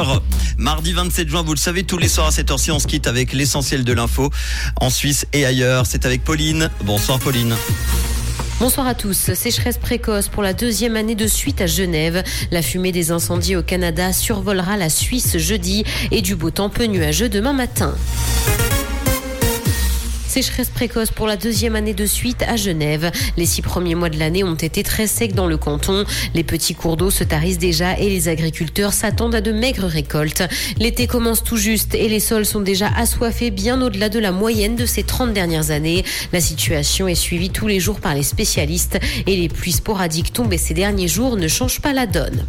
11h. Mardi 27 juin, vous le savez, tous les soirs à cette heure-ci, on se quitte avec l'essentiel de l'info en Suisse et ailleurs. C'est avec Pauline. Bonsoir Pauline. Bonsoir à tous. Sécheresse précoce pour la deuxième année de suite à Genève. La fumée des incendies au Canada survolera la Suisse jeudi et du beau temps peu nuageux demain matin. Sécheresse précoce pour la deuxième année de suite à Genève. Les six premiers mois de l'année ont été très secs dans le canton. Les petits cours d'eau se tarissent déjà et les agriculteurs s'attendent à de maigres récoltes. L'été commence tout juste et les sols sont déjà assoiffés bien au-delà de la moyenne de ces 30 dernières années. La situation est suivie tous les jours par les spécialistes et les pluies sporadiques tombées ces derniers jours ne changent pas la donne.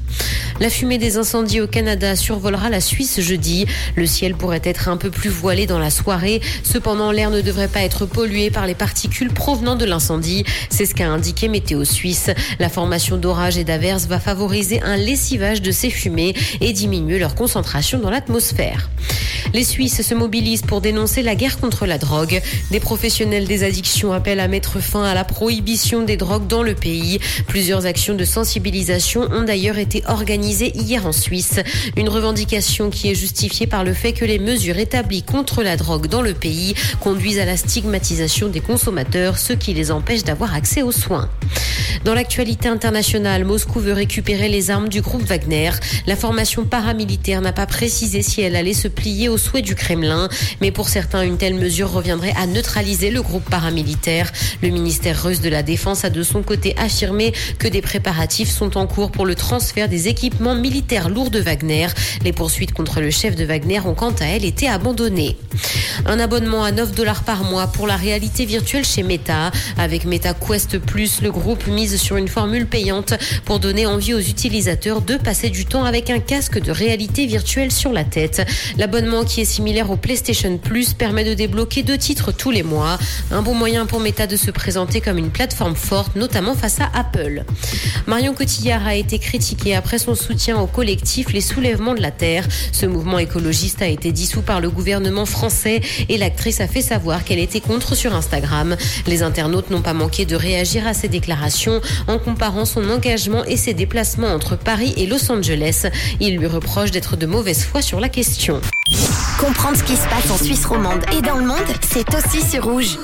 La fumée des incendies au Canada survolera la Suisse jeudi. Le ciel pourrait être un peu plus voilé dans la soirée. Cependant, l'air ne devrait pas être pollué par les particules provenant de l'incendie. C'est ce qu'a indiqué Météo Suisse. La formation d'orages et d'averses va favoriser un lessivage de ces fumées et diminuer leur concentration dans l'atmosphère. Les Suisses se mobilisent pour dénoncer la guerre contre la drogue. Des professionnels des addictions appellent à mettre fin à la prohibition des drogues dans le pays. Plusieurs actions de sensibilisation ont d'ailleurs été organisées hier en Suisse. Une revendication qui est justifiée par le fait que les mesures établies contre la drogue dans le pays conduisent à la stigmatisation des consommateurs, ce qui les empêche d'avoir accès aux soins. Dans l'actualité internationale, Moscou veut récupérer les armes du groupe Wagner. La formation paramilitaire n'a pas précisé si elle allait se plier aux souhaits du Kremlin, mais pour certains, une telle mesure reviendrait à neutraliser le groupe paramilitaire. Le ministère russe de la Défense a de son côté affirmé que des préparatifs sont en cours pour le transfert des équipements militaires lourds de Wagner. Les poursuites contre le chef de Wagner ont quant à elles été abandonnées. Un abonnement à 9 dollars par mois pour la réalité virtuelle chez Meta. Avec Meta Quest Plus, le groupe mise sur une formule payante pour donner envie aux utilisateurs de passer du temps avec un casque de réalité virtuelle sur la tête. L'abonnement qui est similaire au PlayStation Plus permet de débloquer deux titres tous les mois. Un bon moyen pour Meta de se présenter comme une plateforme forte, notamment face à Apple. Marion Cotillard a été critiquée après son soutien au collectif Les Soulèvements de la Terre. Ce mouvement écologiste a été dissous par le gouvernement français et l'actrice a fait savoir qu'elle était contre sur Instagram. Les internautes n'ont pas manqué de réagir à ces déclarations en comparant son engagement et ses déplacements entre Paris et Los Angeles. Il lui reproche d'être de mauvaise foi sur la question. Comprendre ce qui se passe en Suisse romande et dans le monde, c'est aussi sur rouge.